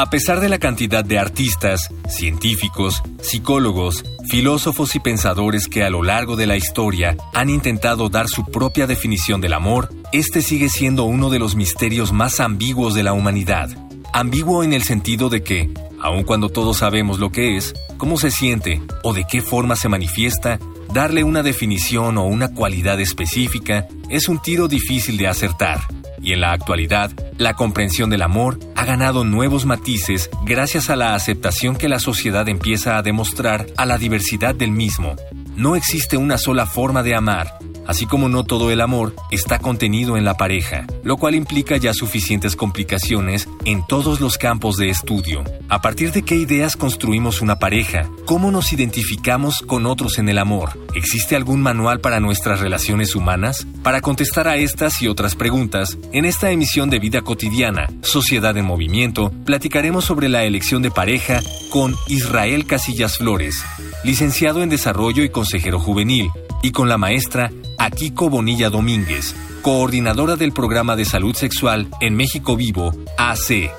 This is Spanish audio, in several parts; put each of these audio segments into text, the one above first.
A pesar de la cantidad de artistas, científicos, psicólogos, filósofos y pensadores que a lo largo de la historia han intentado dar su propia definición del amor, este sigue siendo uno de los misterios más ambiguos de la humanidad. Ambiguo en el sentido de que, aun cuando todos sabemos lo que es, cómo se siente o de qué forma se manifiesta, darle una definición o una cualidad específica es un tiro difícil de acertar y en la actualidad, la comprensión del amor ha ganado nuevos matices gracias a la aceptación que la sociedad empieza a demostrar a la diversidad del mismo. No existe una sola forma de amar, así como no todo el amor está contenido en la pareja, lo cual implica ya suficientes complicaciones en todos los campos de estudio. ¿A partir de qué ideas construimos una pareja? ¿Cómo nos identificamos con otros en el amor? ¿Existe algún manual para nuestras relaciones humanas? Para contestar a estas y otras preguntas, en esta emisión de Vida Cotidiana, Sociedad en Movimiento, platicaremos sobre la elección de pareja con Israel Casillas Flores, licenciado en Desarrollo y consejero juvenil, y con la maestra Akiko Bonilla Domínguez, coordinadora del programa de salud sexual en México Vivo, AC.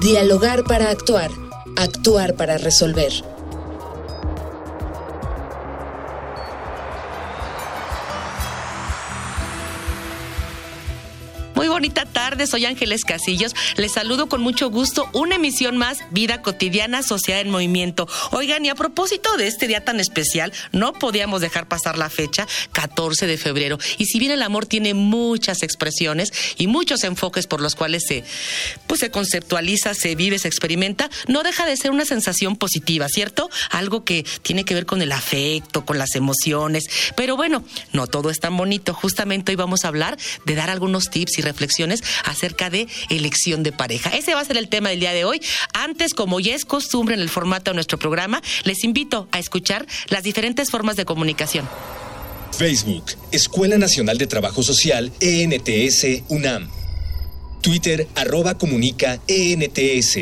Dialogar para actuar, actuar para resolver. Bonita tarde, soy Ángeles Casillos. Les saludo con mucho gusto. Una emisión más, Vida Cotidiana, Sociedad en Movimiento. Oigan, y a propósito de este día tan especial, no podíamos dejar pasar la fecha, 14 de febrero. Y si bien el amor tiene muchas expresiones y muchos enfoques por los cuales se, pues se conceptualiza, se vive, se experimenta, no deja de ser una sensación positiva, ¿cierto? Algo que tiene que ver con el afecto, con las emociones. Pero bueno, no todo es tan bonito. Justamente hoy vamos a hablar de dar algunos tips y reflexiones acerca de elección de pareja. Ese va a ser el tema del día de hoy. Antes, como ya es costumbre en el formato de nuestro programa, les invito a escuchar las diferentes formas de comunicación. Facebook, Escuela Nacional de Trabajo Social, ENTS, UNAM. Twitter, arroba comunica, ENTS.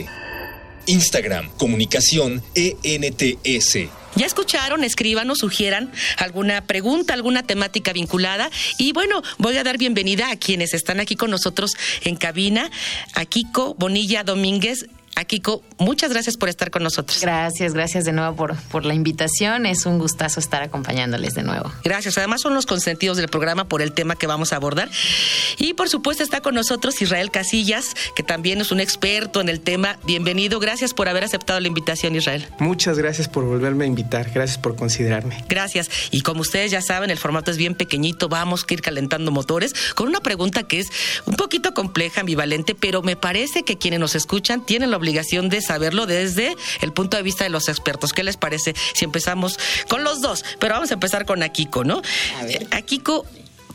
Instagram, comunicación, ENTS. Ya escucharon, escriban o sugieran alguna pregunta, alguna temática vinculada. Y bueno, voy a dar bienvenida a quienes están aquí con nosotros en cabina, a Kiko Bonilla Domínguez, Kiko, muchas gracias por estar con nosotros. Gracias, gracias de nuevo por, por la invitación. Es un gustazo estar acompañándoles de nuevo. Gracias. Además son los consentidos del programa por el tema que vamos a abordar. Y por supuesto está con nosotros Israel Casillas, que también es un experto en el tema. Bienvenido. Gracias por haber aceptado la invitación, Israel. Muchas gracias por volverme a invitar. Gracias por considerarme. Gracias. Y como ustedes ya saben, el formato es bien pequeñito. Vamos a ir calentando motores con una pregunta que es un poquito compleja, ambivalente, pero me parece que quienes nos escuchan tienen la obligación de saberlo desde el punto de vista de los expertos. ¿Qué les parece si empezamos con los dos? Pero vamos a empezar con Akiko, ¿no? Akiko,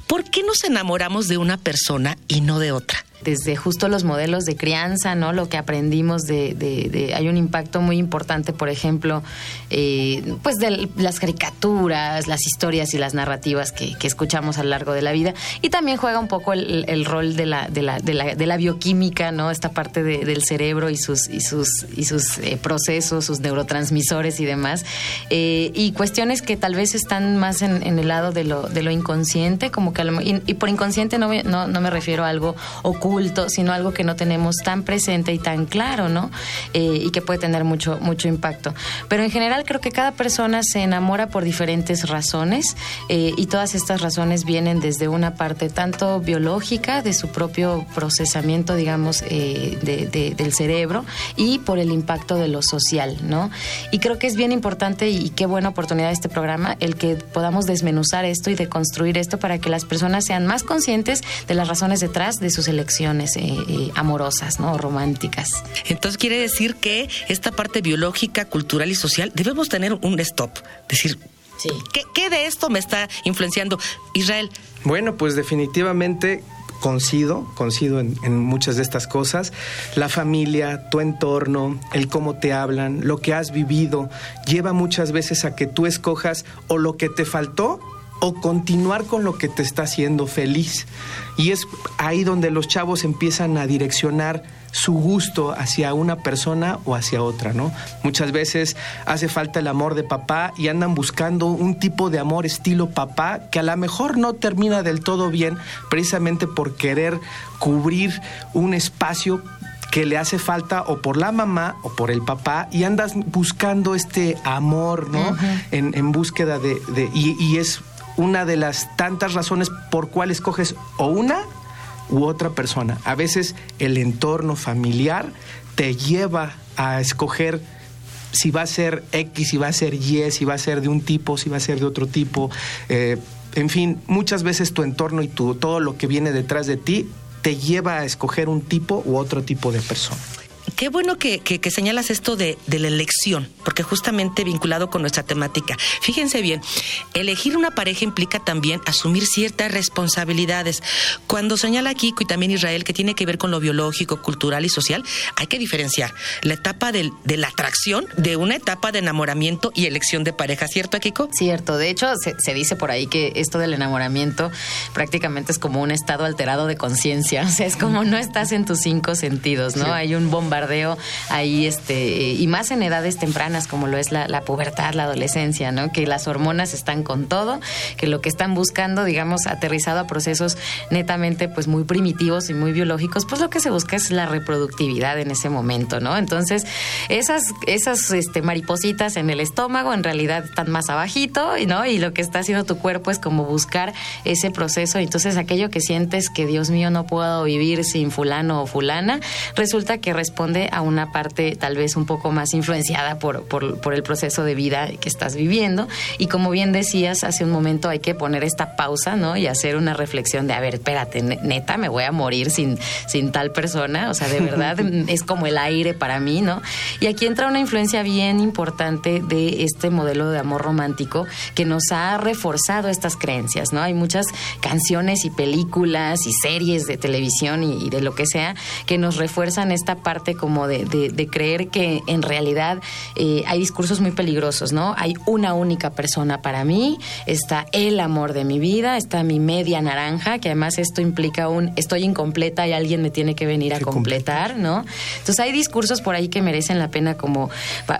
¿por qué nos enamoramos de una persona y no de otra? Desde justo los modelos de crianza, ¿no? Lo que aprendimos de, de, hay un impacto muy importante, por ejemplo, eh, pues de las caricaturas, las historias y las narrativas que, escuchamos a lo largo de la vida. Y también juega un poco el, rol de la, de la, de, la, de la bioquímica, ¿no? Esta parte del cerebro y sus, y sus, y sus eh, procesos, sus neurotransmisores y demás. Eh, y cuestiones que tal vez están más en, el lado de lo, de lo inconsciente, como que y, por inconsciente no, no, no me refiero a algo oculto sino algo que no tenemos tan presente y tan claro, ¿no? Eh, y que puede tener mucho, mucho impacto. Pero en general creo que cada persona se enamora por diferentes razones eh, y todas estas razones vienen desde una parte tanto biológica, de su propio procesamiento, digamos, eh, del cerebro y por el impacto de lo social, ¿no? Y creo que es bien importante y qué buena oportunidad de este programa el que podamos desmenuzar esto y deconstruir esto para que las personas sean más conscientes de las razones detrás de sus elecciones eh, eh, amorosas, ¿no? Románticas. Entonces quiere decir que esta parte biológica, cultural y social debemos tener un stop. Decir, ¿qué, ¿qué de esto me está influenciando? Israel. Bueno, pues definitivamente coincido, coincido en, en, muchas de estas cosas. La familia, tu entorno, el cómo te hablan, lo que has vivido, lleva muchas veces a que tú escojas o lo que te faltó o continuar con lo que te está haciendo feliz. Y es ahí donde los chavos empiezan a direccionar su gusto hacia una persona o hacia otra, ¿no? Muchas veces hace falta el amor de papá y andan buscando un tipo de amor estilo papá que a lo mejor no termina del todo bien precisamente por querer cubrir un espacio que le hace falta o por la mamá o por el papá y andas buscando este amor, ¿no? Uh -huh. en, en, búsqueda de... de y, y es una de las tantas razones por cuales escoges o una u otra persona. A veces el entorno familiar te lleva a escoger si va a ser X, si va a ser Y, si va a ser de un tipo, si va a ser de otro tipo. Eh, en fin, muchas veces tu entorno y tu, todo lo que viene detrás de ti te lleva a escoger un tipo u otro tipo de persona. Qué bueno que, que, que señalas esto de, de, la elección, porque justamente vinculado con nuestra temática. Fíjense bien, elegir una pareja implica también asumir ciertas responsabilidades. Cuando señala Kiko y también Israel que tiene que ver con lo biológico, cultural y social, hay que diferenciar la etapa del, de la atracción de una etapa de enamoramiento y elección de pareja, ¿cierto, Kiko? Cierto, de hecho se, se dice por ahí que esto del enamoramiento prácticamente es como un estado alterado de conciencia, o sea, es como no estás en tus cinco sentidos, ¿no? Sí. Hay un bombardeo ahí, este, y más en edades tempranas como lo es la, la, pubertad, la adolescencia, ¿no? Que las hormonas están con todo, que lo que están buscando, digamos, aterrizado a procesos netamente, pues muy primitivos y muy biológicos, pues lo que se busca es la reproductividad en ese momento, ¿no? Entonces, esas, esas este, maripositas en el estómago en realidad están más abajito, ¿no? Y lo que está haciendo tu cuerpo es como buscar ese proceso. Entonces, aquello que sientes que, Dios mío, no puedo vivir sin fulano o fulana, resulta que responde a una parte tal vez un poco más influenciada por, por, por, el proceso de vida que estás viviendo. Y como bien decías hace un momento, hay que poner esta pausa, ¿no? Y hacer una reflexión de, a ver, espérate, neta, me voy a morir sin, sin tal persona. O sea, de verdad es como el aire para mí, ¿no? Y aquí entra una influencia bien importante de este modelo de amor romántico que nos ha reforzado estas creencias, ¿no? Hay muchas canciones y películas y series de televisión y, y de lo que sea que nos refuerzan esta parte como de, de, de creer que en realidad eh, hay discursos muy peligrosos, ¿no? Hay una única persona para mí, está el amor de mi vida, está mi media naranja, que además esto implica un estoy incompleta y alguien me tiene que venir a completar, ¿no? Entonces hay discursos por ahí que merecen la pena como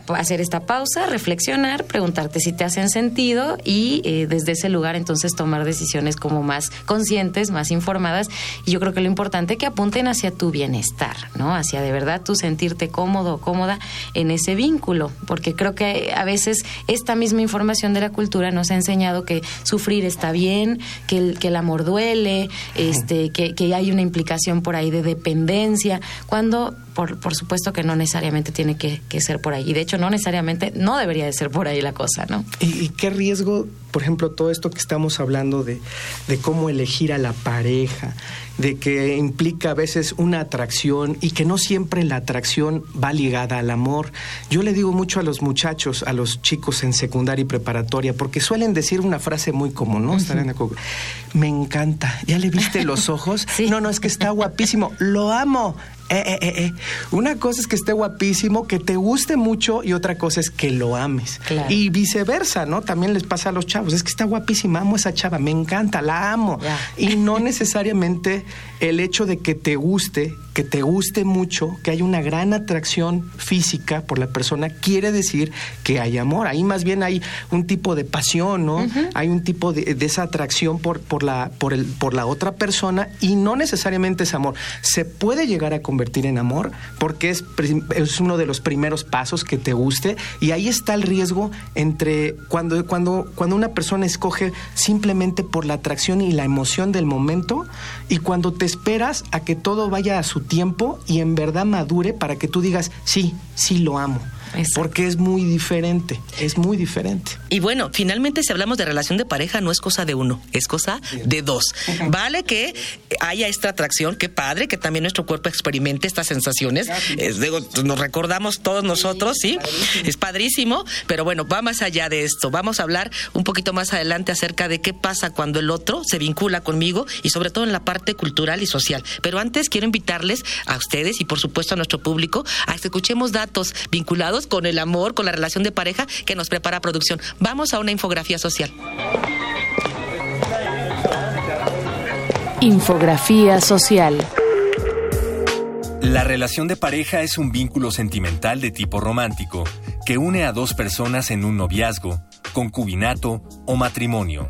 hacer esta pausa, reflexionar, preguntarte si te hacen sentido y eh, desde ese lugar entonces tomar decisiones como más conscientes, más informadas y yo creo que lo importante es que apunten hacia tu bienestar, ¿no? Hacia de verdad sentirte cómodo o cómoda en ese vínculo, porque creo que a veces esta misma información de la cultura nos ha enseñado que sufrir está bien, que el, que el amor duele, este, que, que hay una implicación por ahí de dependencia, cuando por, por supuesto que no necesariamente tiene que, que, ser por ahí. Y de hecho, no necesariamente, no debería de ser por ahí la cosa, ¿no? ¿Y, y qué riesgo, por ejemplo, todo esto que estamos hablando de, de, cómo elegir a la pareja, de que implica a veces una atracción y que no siempre la atracción va ligada al amor? Yo le digo mucho a los muchachos, a los chicos en secundaria y preparatoria, porque suelen decir una frase muy común, ¿no? Uh -huh. Me encanta. ¿Ya le viste los ojos? sí. No, no, es que está guapísimo. Lo amo. Eh, eh, eh, Una cosa es que esté guapísimo, que te guste mucho y otra cosa es que lo ames. Claro. Y viceversa, ¿no? También les pasa a los chavos, es que está guapísima, amo a esa chava, me encanta, la amo. Yeah. Y no necesariamente el hecho de que te guste, que te guste mucho, que hay una gran atracción física por la persona, quiere decir que hay amor. Ahí más bien hay un tipo de pasión, ¿no? Uh -huh. Hay un tipo de, de, esa atracción por, por, la, por, el, por la otra persona y no necesariamente es amor. Se puede llegar a convertir en amor porque es, es uno de los primeros pasos que te guste y ahí está el riesgo entre cuando, cuando, cuando una persona escoge simplemente por la atracción y la emoción del momento y cuando te esperas a que todo vaya a su tiempo y en verdad madure para que tú digas, sí, sí lo amo. Porque es muy diferente, es muy diferente. Y bueno, finalmente si hablamos de relación de pareja no es cosa de uno, es cosa de dos. Vale que haya esta atracción, qué padre, que también nuestro cuerpo experimente estas sensaciones. nos recordamos todos nosotros, ¿sí? Es padrísimo, pero bueno, va más allá de esto. Vamos a hablar un poquito más adelante acerca de qué pasa cuando el otro se vincula conmigo y sobre todo en la parte cultural y social. Pero antes quiero invitarles a ustedes y por supuesto a nuestro público a que escuchemos datos vinculados con el amor, con la relación de pareja que nos prepara producción. Vamos a una infografía social. Infografía social. La relación de pareja es un vínculo sentimental de tipo romántico que une a dos personas en un noviazgo, concubinato o matrimonio.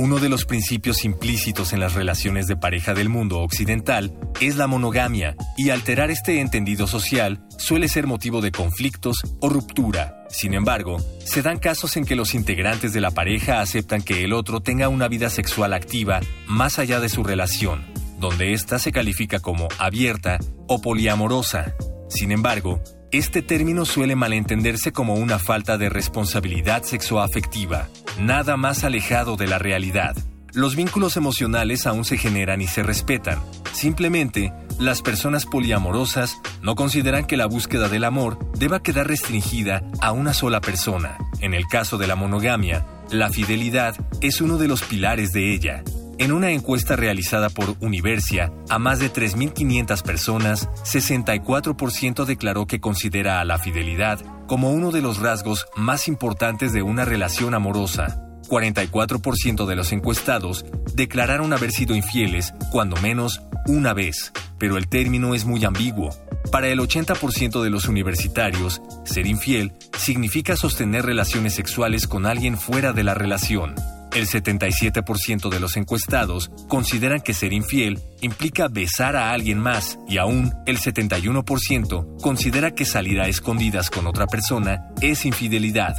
Uno de los principios implícitos en las relaciones de pareja del mundo occidental es la monogamia, y alterar este entendido social suele ser motivo de conflictos o ruptura. Sin embargo, se dan casos en que los integrantes de la pareja aceptan que el otro tenga una vida sexual activa más allá de su relación, donde ésta se califica como abierta o poliamorosa. Sin embargo, este término suele malentenderse como una falta de responsabilidad sexoafectiva, nada más alejado de la realidad. Los vínculos emocionales aún se generan y se respetan. Simplemente, las personas poliamorosas no consideran que la búsqueda del amor deba quedar restringida a una sola persona. En el caso de la monogamia, la fidelidad es uno de los pilares de ella, en una encuesta realizada por Universia a más de 3.500 personas, 64% declaró que considera a la fidelidad como uno de los rasgos más importantes de una relación amorosa. 44% de los encuestados declararon haber sido infieles cuando menos una vez, pero el término es muy ambiguo. Para el 80% de los universitarios, ser infiel significa sostener relaciones sexuales con alguien fuera de la relación. El 77% de los encuestados consideran que ser infiel implica besar a alguien más y aún el 71% considera que salir a escondidas con otra persona es infidelidad.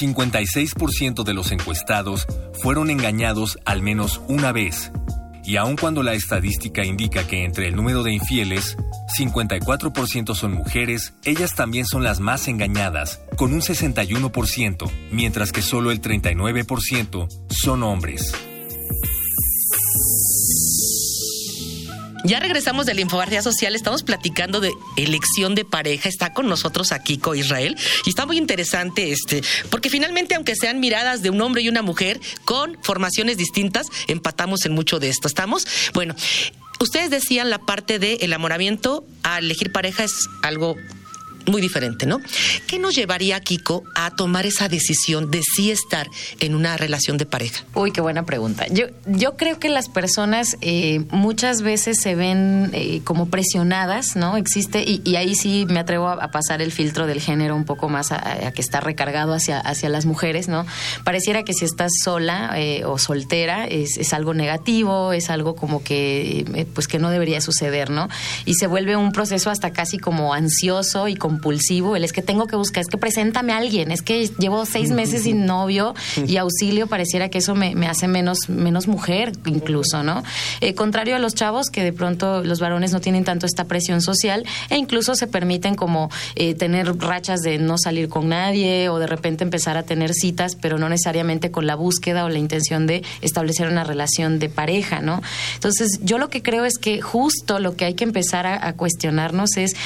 56% de los encuestados fueron engañados al menos una vez y aun cuando la estadística indica que entre el número de infieles, 54% son mujeres, ellas también son las más engañadas, con un 61%, mientras que solo el 39% son hombres. Ya regresamos de la infografía social, estamos platicando de elección de pareja, está con nosotros aquí con Israel y está muy interesante este, porque finalmente aunque sean miradas de un hombre y una mujer con formaciones distintas, empatamos en mucho de esto. ¿Estamos? Bueno, ustedes decían la parte de enamoramiento a elegir pareja es algo muy diferente, ¿no? ¿Qué nos llevaría, Kiko, a tomar esa decisión de sí estar en una relación de pareja? Uy, qué buena pregunta. Yo, creo que las personas eh, muchas veces se ven eh, como presionadas, ¿no? Existe, y, ahí sí me atrevo a, pasar el filtro del género un poco más a, que está recargado hacia, hacia las mujeres, ¿no? Pareciera que si estás sola eh, o soltera es, algo negativo, es algo como que, pues que no debería suceder, ¿no? Y se vuelve un proceso hasta casi como ansioso y como compulsivo, el es que tengo que buscar, es que preséntame a alguien, es que llevo seis meses sin novio y auxilio, pareciera que eso me, hace menos, menos mujer incluso, ¿no? Eh, contrario a los chavos, que de pronto los varones no tienen tanto esta presión social e incluso se permiten como eh, tener rachas de no salir con nadie o de repente empezar a tener citas, pero no necesariamente con la búsqueda o la intención de establecer una relación de pareja, ¿no? Entonces, yo lo que creo es que justo lo que hay que empezar a cuestionarnos es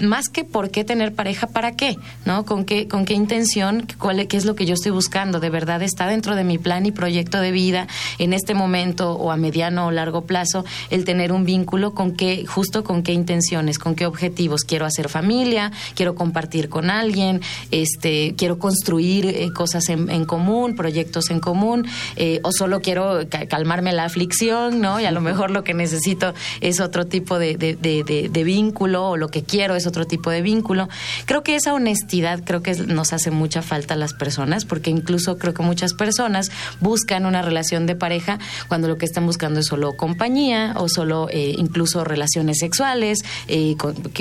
más que por qué tener pareja, ¿para qué? ¿No? ¿Con qué, con qué intención? ¿Cuál, ¿Qué es lo que yo estoy buscando? ¿De verdad está dentro de mi plan y proyecto de vida en este momento o a mediano o largo plazo el tener un vínculo con qué, justo con qué intenciones, con qué objetivos? ¿Quiero hacer familia? ¿Quiero compartir con alguien? Este, ¿Quiero construir eh, cosas en, común, proyectos en común? Eh, ¿O solo quiero calmarme la aflicción, ¿no? Y a lo mejor lo que necesito es otro tipo de, de vínculo o lo que quiero es otro tipo de vínculo. Creo que esa honestidad creo que nos hace mucha falta a las personas, porque incluso creo que muchas personas buscan una relación de pareja cuando lo que están buscando es solo compañía o solo eh, incluso relaciones sexuales, eh,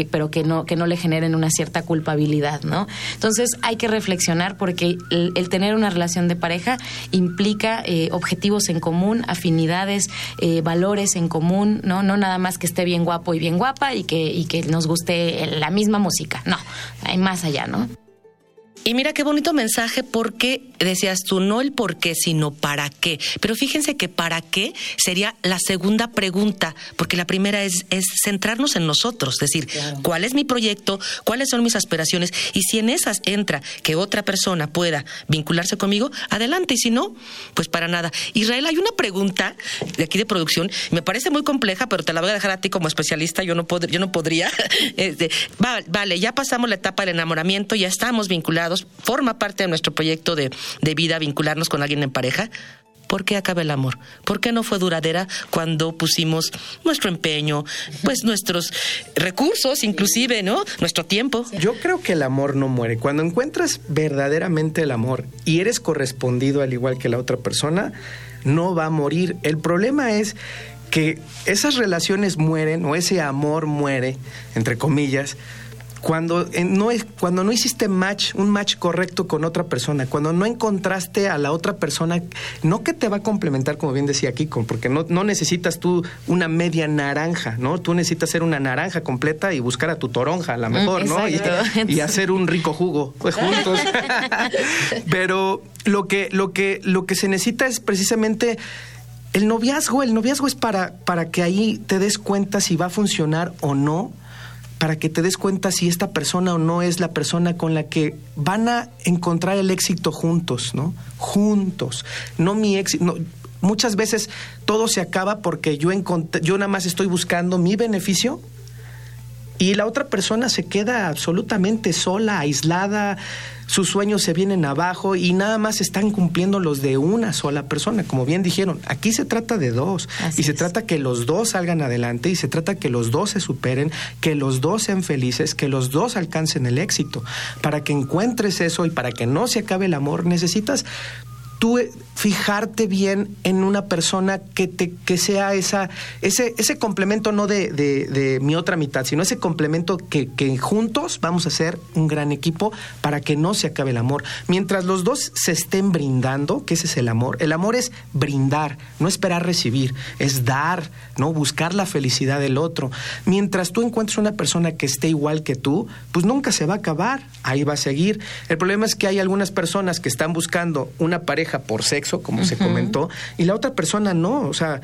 pero que no, que no le generen una cierta culpabilidad, ¿no? Entonces hay que reflexionar porque el, tener una relación de pareja implica eh, objetivos en común, afinidades, valores en común, ¿no? No nada más que esté bien guapo y bien guapa y que, y que nos guste la misma música. No, hay más allá, ¿no? Y mira qué bonito mensaje porque decías tú, no el por qué, sino para qué. Pero fíjense que para qué sería la segunda pregunta, porque la primera es, es centrarnos en nosotros, decir, ¿cuál es mi proyecto? ¿Cuáles son mis aspiraciones? Y si en esas entra que otra persona pueda vincularse conmigo, adelante. Y si no, pues para nada. Israel, hay una pregunta de aquí de producción, me parece muy compleja, pero te la voy a dejar a ti como especialista, yo no, yo no podría. Este, vale, ya pasamos la etapa del enamoramiento, ya estamos vinculados forma parte de nuestro proyecto de, de vida vincularnos con alguien en pareja. ¿Por qué acaba el amor? ¿Por qué no fue duradera cuando pusimos nuestro empeño, pues nuestros recursos, inclusive, ¿no? Nuestro tiempo. Yo creo que el amor no muere. Cuando encuentras verdaderamente el amor y eres correspondido al igual que la otra persona, no va a morir. El problema es que esas relaciones mueren o ese amor muere, entre comillas, cuando no es cuando no hiciste match un match correcto con otra persona cuando no encontraste a la otra persona no que te va a complementar como bien decía Kiko porque no, no necesitas tú una media naranja no tú necesitas ser una naranja completa y buscar a tu toronja a lo mejor no y, hacer un rico jugo pues, juntos. Pero lo que lo que lo que se necesita es precisamente el noviazgo, el noviazgo es para, para que ahí te des cuenta si va a funcionar o no para que te des cuenta si esta persona o no es la persona con la que van a encontrar el éxito juntos, ¿no? Juntos. No mi éxito. muchas veces todo se acaba porque yo, yo nada más estoy buscando mi beneficio y la otra persona se queda absolutamente sola, aislada, sus sueños se vienen abajo y nada más están cumpliendo los de una sola persona. Como bien dijeron, aquí se trata de dos y se trata que los dos salgan adelante y se trata que los dos se superen, que los dos sean felices, que los dos alcancen el éxito. Para que encuentres eso y para que no se acabe el amor, necesitas tú eh, fijarte bien en una persona que te que sea esa ese ese complemento no de, de, mi otra mitad sino ese complemento que, que, juntos vamos a hacer un gran equipo para que no se acabe el amor. Mientras los dos se estén brindando que ese es el amor el amor es brindar no esperar recibir es dar no buscar la felicidad del otro. Mientras tú encuentres una persona que esté igual que tú pues nunca se va a acabar ahí va a seguir. El problema es que hay algunas personas que están buscando una pareja por sexo, como se comentó, y la otra persona no, o sea,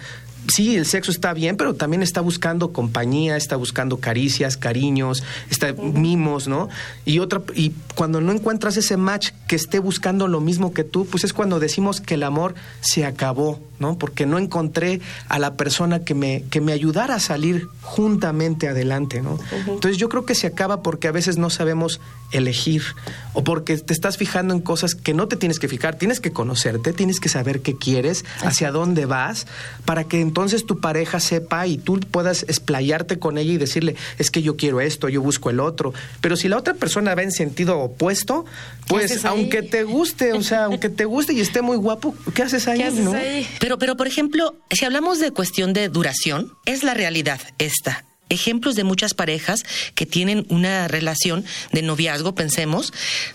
sí, el sexo está bien, pero también está buscando compañía, está buscando caricias, cariños, está mimos, ¿no? Y otra y cuando no encuentras ese match que esté buscando lo mismo que tú, pues es cuando decimos que el amor se acabó, ¿no? Porque no encontré a la persona que me que me ayudara a salir juntamente adelante, ¿no? Entonces yo creo que se acaba porque a veces no sabemos elegir o porque te estás fijando en cosas que no te tienes que fijar, tienes que conocerte, tienes que saber qué quieres, hacia dónde vas, para que entonces tu pareja sepa y tú puedas explayarte con ella y decirle, es que yo quiero esto, yo busco el otro. Pero si la otra persona va en sentido opuesto, pues aunque te guste, o sea, aunque te guste y esté muy guapo, ¿qué haces ahí? ¿no? Pero, pero, por ejemplo, si hablamos de cuestión de duración, es la realidad esta. Ejemplos de muchas parejas que tienen una relación de noviazgo, pensemos,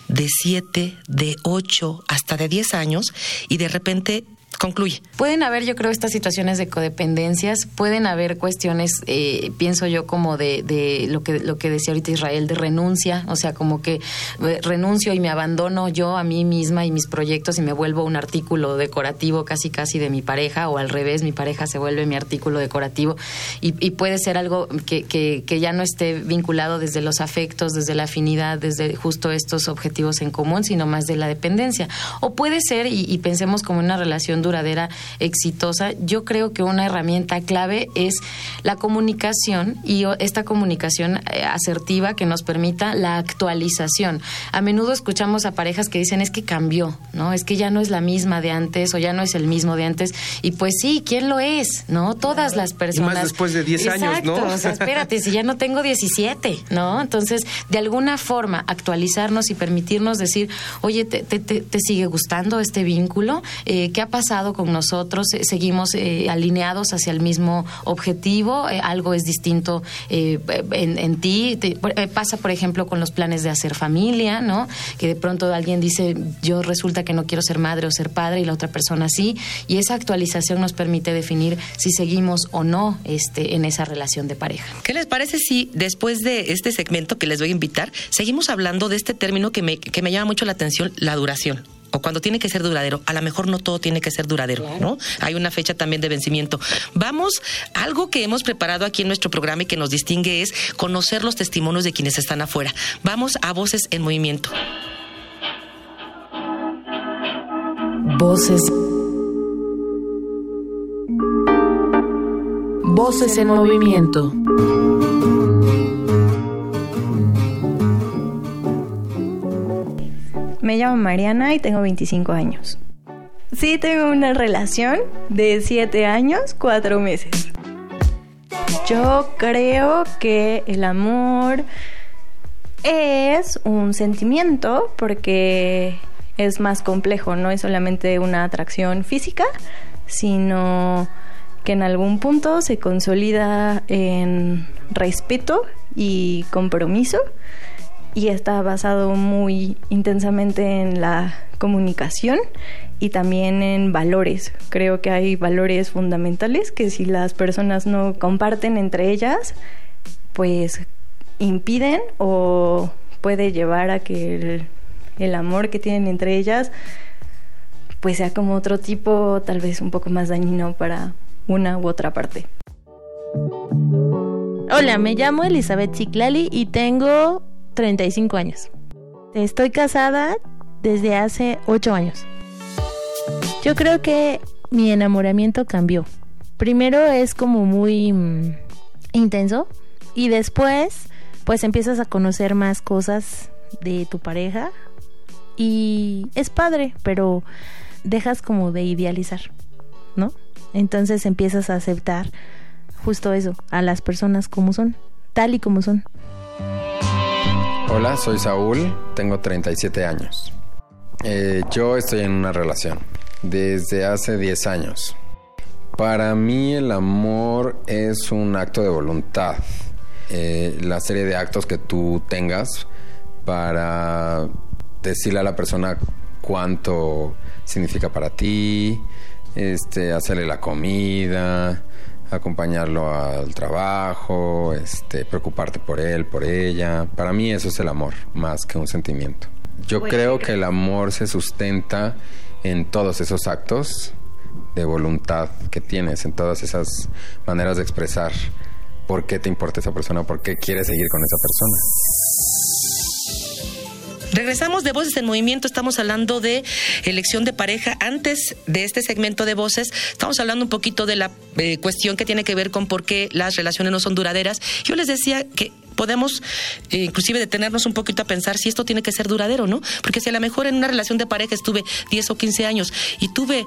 de siete, de ocho, hasta de diez años, y de repente Concluye. Pueden haber, yo creo, estas situaciones de codependencias, pueden haber cuestiones, eh, pienso yo, como de, de, lo, que, lo que decía ahorita Israel, de renuncia, o sea, como que eh, renuncio y me abandono yo a mí misma y mis proyectos y me vuelvo un artículo decorativo casi casi de mi pareja, o al revés, mi pareja se vuelve mi artículo decorativo, y, y puede ser algo que, que, que ya no esté vinculado desde los afectos, desde la afinidad, desde justo estos objetivos en común, sino más de la dependencia. O puede ser, y, y pensemos como una relación dura, duradera, exitosa, yo creo que una herramienta clave es la comunicación y esta comunicación eh, asertiva que nos permita la actualización. A menudo escuchamos a parejas que dicen es que cambió, ¿no? Es que ya no es la misma de antes o ya no es el mismo de antes. Y pues sí, ¿quién lo es? ¿No? Todas las personas. Y más después de 10 años, ¿no? O sea, espérate, si ya no tengo 17, ¿no? Entonces, de alguna forma, actualizarnos y permitirnos decir, oye, ¿te, te, te sigue gustando este vínculo? Eh, ¿Qué ha pasado? Con nosotros, eh, seguimos eh, alineados hacia el mismo objetivo, eh, algo es distinto en, ti. pasa, por ejemplo, con los planes de hacer familia, ¿no? Que de pronto alguien dice, yo resulta que no quiero ser madre o ser padre y la otra persona sí, y esa actualización nos permite definir si seguimos o no este, en esa relación de pareja. ¿Qué les parece si después de este segmento que les voy a invitar, seguimos hablando de este término que me, que me llama mucho la atención, la duración? O cuando tiene que ser duradero. A lo mejor no todo tiene que ser duradero, ¿no? Hay una fecha también de vencimiento. Vamos, algo que hemos preparado aquí en nuestro programa y que nos distingue es conocer los testimonios de quienes están afuera. Vamos a Voces en Movimiento. Voces. Voces en movimiento. Me llamo Mariana y tengo 25 años. Sí, tengo una relación de 7 años, 4 meses. Yo creo que el amor es un sentimiento porque es más complejo, no es solamente una atracción física, sino que en algún punto se consolida en respeto y compromiso y está basado muy intensamente en la comunicación y también en valores. Creo que hay valores fundamentales que si las personas no comparten entre ellas, pues impiden o puede llevar a que el, amor que tienen entre ellas pues sea como otro tipo, tal vez un poco más dañino para una u otra parte. Hola, me llamo Elizabeth Ciclali y tengo 35 años. Estoy casada desde hace 8 años. Yo creo que mi enamoramiento cambió. Primero es como muy mm, intenso y después pues empiezas a conocer más cosas de tu pareja y es padre, pero dejas como de idealizar, ¿no? Entonces empiezas a aceptar justo eso, a las personas como son, tal y como son. Hola, soy Saúl, tengo 37 años. Eh, yo estoy en una relación desde hace 10 años. Para mí el amor es un acto de voluntad. Eh, la serie de actos que tú tengas para decirle a la persona cuánto significa para ti, este, hacerle la comida, acompañarlo al trabajo, este, preocuparte por él, por ella. Para mí eso es el amor, más que un sentimiento. Yo creo que el amor se sustenta en todos esos actos de voluntad que tienes, en todas esas maneras de expresar por qué te importa esa persona, por qué quieres seguir con esa persona. Regresamos de Voces en Movimiento, estamos hablando de elección de pareja. Antes de este segmento de voces, estamos hablando un poquito de la eh, cuestión que tiene que ver con por qué las relaciones no son duraderas. Yo les decía que podemos eh, inclusive detenernos un poquito a pensar si esto tiene que ser duradero, ¿no? Porque si a lo mejor en una relación de pareja estuve 10 o 15 años y tuve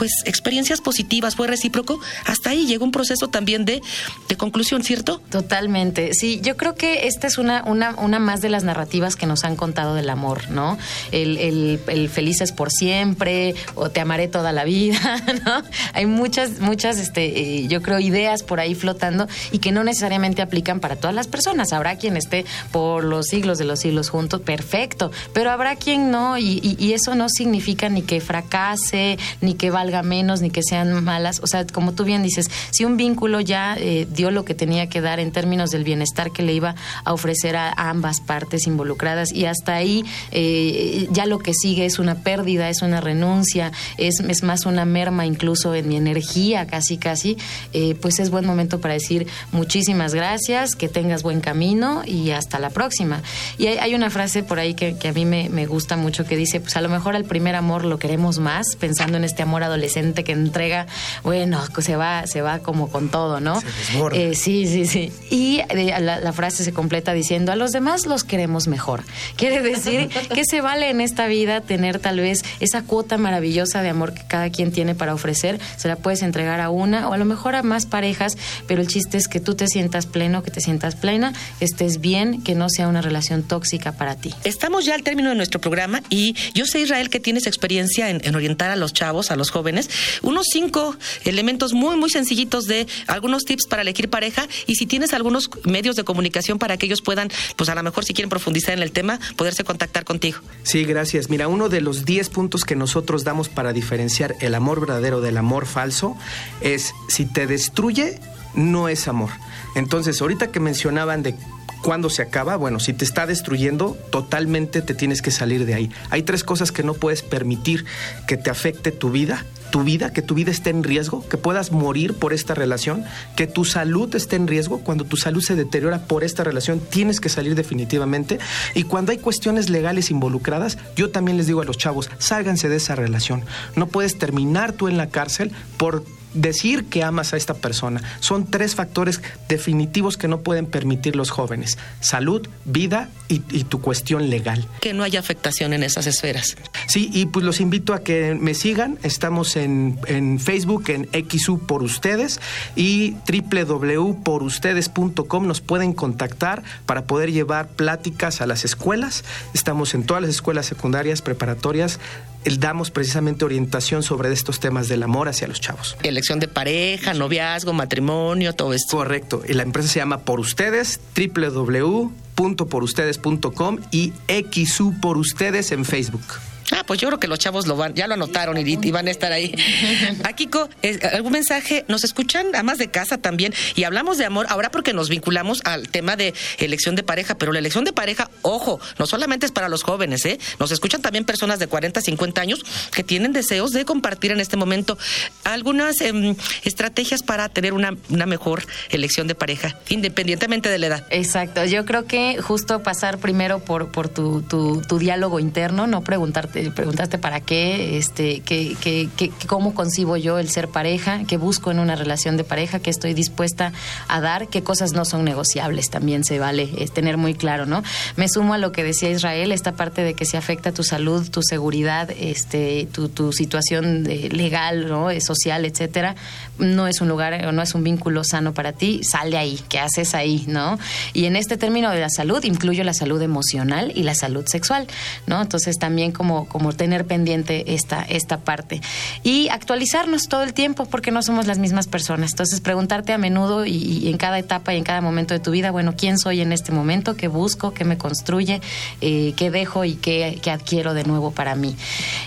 pues experiencias positivas, fue recíproco, hasta ahí llegó un proceso también de, de conclusión, ¿cierto? Totalmente, sí, yo creo que esta es una, una, una más de las narrativas que nos han contado del amor, ¿no? El, el, el felices por siempre o te amaré toda la vida, ¿no? Hay muchas, muchas, este, eh, yo creo, ideas por ahí flotando y que no necesariamente aplican para todas las personas. Habrá quien esté por los siglos de los siglos juntos, perfecto, pero habrá quien no y, y eso no significa ni que fracase, ni que valga menos ni que sean malas. O sea, como tú bien dices, si un vínculo ya eh, dio lo que tenía que dar en términos del bienestar que le iba a ofrecer a ambas partes involucradas y hasta ahí eh, ya lo que sigue es una pérdida, es una renuncia, es, es más una merma incluso en mi energía casi casi, eh, pues es buen momento para decir muchísimas gracias, que tengas buen camino y hasta la próxima. Y hay, una frase por ahí que, a mí me, me gusta mucho que dice, pues a lo mejor al primer amor lo queremos más, pensando en este amor adolescente adolescente que entrega, bueno, se va, se va como con todo, ¿no? Eh, sí, sí, sí. Y eh, la, frase se completa diciendo, a los demás los queremos mejor. Quiere decir que se vale en esta vida tener tal vez esa cuota maravillosa de amor que cada quien tiene para ofrecer, se la puedes entregar a una o a lo mejor a más parejas, pero el chiste es que tú te sientas pleno, que te sientas plena, estés bien, que no sea una relación tóxica para ti. Estamos ya al término de nuestro programa y yo sé, Israel, que tienes experiencia en, en orientar a los chavos, a los jóvenes, jóvenes, unos cinco elementos muy, muy sencillitos de algunos tips para elegir pareja y si tienes algunos medios de comunicación para que ellos puedan, pues a lo mejor si quieren profundizar en el tema, poderse contactar contigo. Sí, gracias. Mira, uno de los 10 puntos que nosotros damos para diferenciar el amor verdadero del amor falso es si te destruye, no es amor. Entonces, ahorita que mencionaban de cuándo se acaba, bueno, si te está destruyendo, totalmente te tienes que salir de ahí. Hay tres cosas que no puedes permitir que te afecte tu vida tu vida, que tu vida esté en riesgo, que puedas morir por esta relación, que tu salud esté en riesgo. Cuando tu salud se deteriora por esta relación, tienes que salir definitivamente. Y cuando hay cuestiones legales involucradas, yo también les digo a los chavos, sálganse de esa relación. No puedes terminar tú en la cárcel por decir que amas a esta persona. Son tres factores definitivos que no pueden permitir los jóvenes. Salud, vida y, tu cuestión legal. Que no haya afectación en esas esferas. Sí, y pues los invito a que me sigan. Estamos en, en Facebook, en XU por ustedes y www.porustedes.com nos pueden contactar para poder llevar pláticas a las escuelas. Estamos en todas las escuelas secundarias, preparatorias, damos precisamente orientación sobre estos temas del amor hacia los chavos. Elección de pareja, noviazgo, matrimonio, todo esto. Correcto. Y la empresa se llama Por Ustedes, www.porustedes.com y XU por Ustedes en Facebook. Ah, pues yo creo que los chavos lo van, ya lo anotaron y, van a estar ahí. Akiko, ¿algún mensaje? ¿Nos escuchan además de casa también? Y hablamos de amor ahora porque nos vinculamos al tema de elección de pareja, pero la elección de pareja, ojo, no solamente es para los jóvenes, ¿eh? Nos escuchan también personas de 40, 50 años que tienen deseos de compartir en este momento algunas em, estrategias para tener una, una mejor elección de pareja, independientemente de la edad. Exacto, yo creo que justo pasar primero por, por tu, tu, tu diálogo interno, no preguntarte preguntaste para qué, este, qué, qué, cómo concibo yo el ser pareja, qué busco en una relación de pareja, qué estoy dispuesta a dar, qué cosas no son negociables, también se vale es tener muy claro, ¿no? Me sumo a lo que decía Israel, esta parte de que se afecta tu salud, tu seguridad, este, tu, tu situación legal, ¿no? social, etcétera, no es un lugar o no es un vínculo sano para ti, sale ahí, ¿qué haces ahí, no? Y en este término de la salud incluyo la salud emocional y la salud sexual, ¿no? Entonces también como como tener pendiente esta, esta parte. Y actualizarnos todo el tiempo porque no somos las mismas personas. Entonces preguntarte a menudo y, en cada etapa y en cada momento de tu vida, bueno, ¿quién soy en este momento? ¿Qué busco? ¿Qué me construye? Eh, ¿Qué dejo y qué, adquiero de nuevo para mí?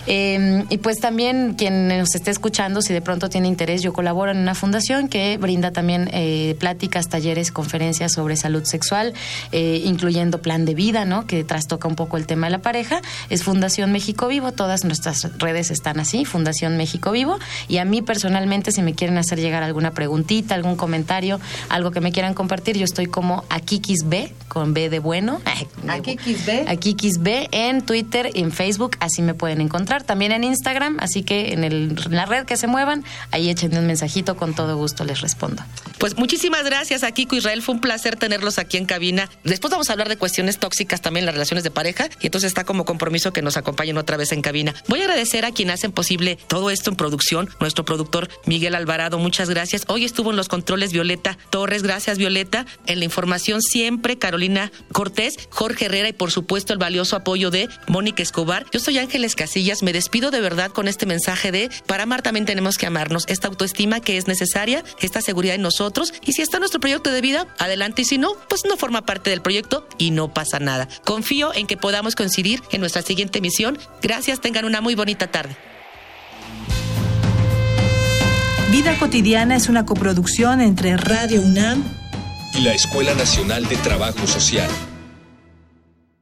Eh, y pues también quien nos esté escuchando, si de pronto tiene interés, yo colaboro en una fundación que brinda también eh, pláticas, talleres, conferencias sobre salud sexual, incluyendo plan de vida, ¿no? Que trastoca un poco el tema de la pareja. Es Fundación México Vivo, todas nuestras redes están así, Fundación México Vivo, y a mí personalmente si me quieren hacer llegar alguna preguntita, algún comentario, algo que me quieran compartir, yo estoy como Akikis B, con B de bueno. Akikis B. Akikis B en Twitter, en Facebook, así me pueden encontrar, también en Instagram, así que en, el, la red que se muevan, ahí échenme un mensajito, con todo gusto les respondo. Pues muchísimas gracias, Akiko Israel, fue un placer tenerlos aquí en cabina. Después vamos a hablar de cuestiones tóxicas también las relaciones de pareja, y entonces está como compromiso que nos acompañen otra vez en cabina. Voy a agradecer a quien hacen posible todo esto en producción, nuestro productor Miguel Alvarado, muchas gracias. Hoy estuvo en los controles Violeta Torres, gracias Violeta. En la información siempre Carolina Cortés, Jorge Herrera y por supuesto el valioso apoyo de Mónica Escobar. Yo soy Ángeles Casillas, me despido de verdad con este mensaje de para amar también tenemos que amarnos, esta autoestima que es necesaria, esta seguridad en nosotros y si está nuestro proyecto de vida, adelante y si no, pues no forma parte del proyecto y no pasa nada. Confío en que podamos coincidir en nuestra siguiente emisión. Gracias tengan una muy bonita tarde. Vida Cotidiana es una coproducción entre Radio UNAM y la Escuela Nacional de Trabajo Social.